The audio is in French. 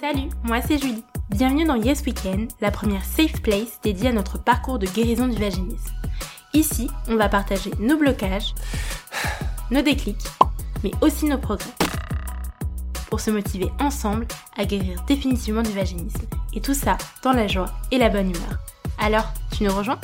Salut, moi c'est Julie. Bienvenue dans Yes Weekend, la première safe place dédiée à notre parcours de guérison du vaginisme. Ici, on va partager nos blocages, nos déclics, mais aussi nos progrès. Pour se motiver ensemble à guérir définitivement du vaginisme. Et tout ça dans la joie et la bonne humeur. Alors, tu nous rejoins?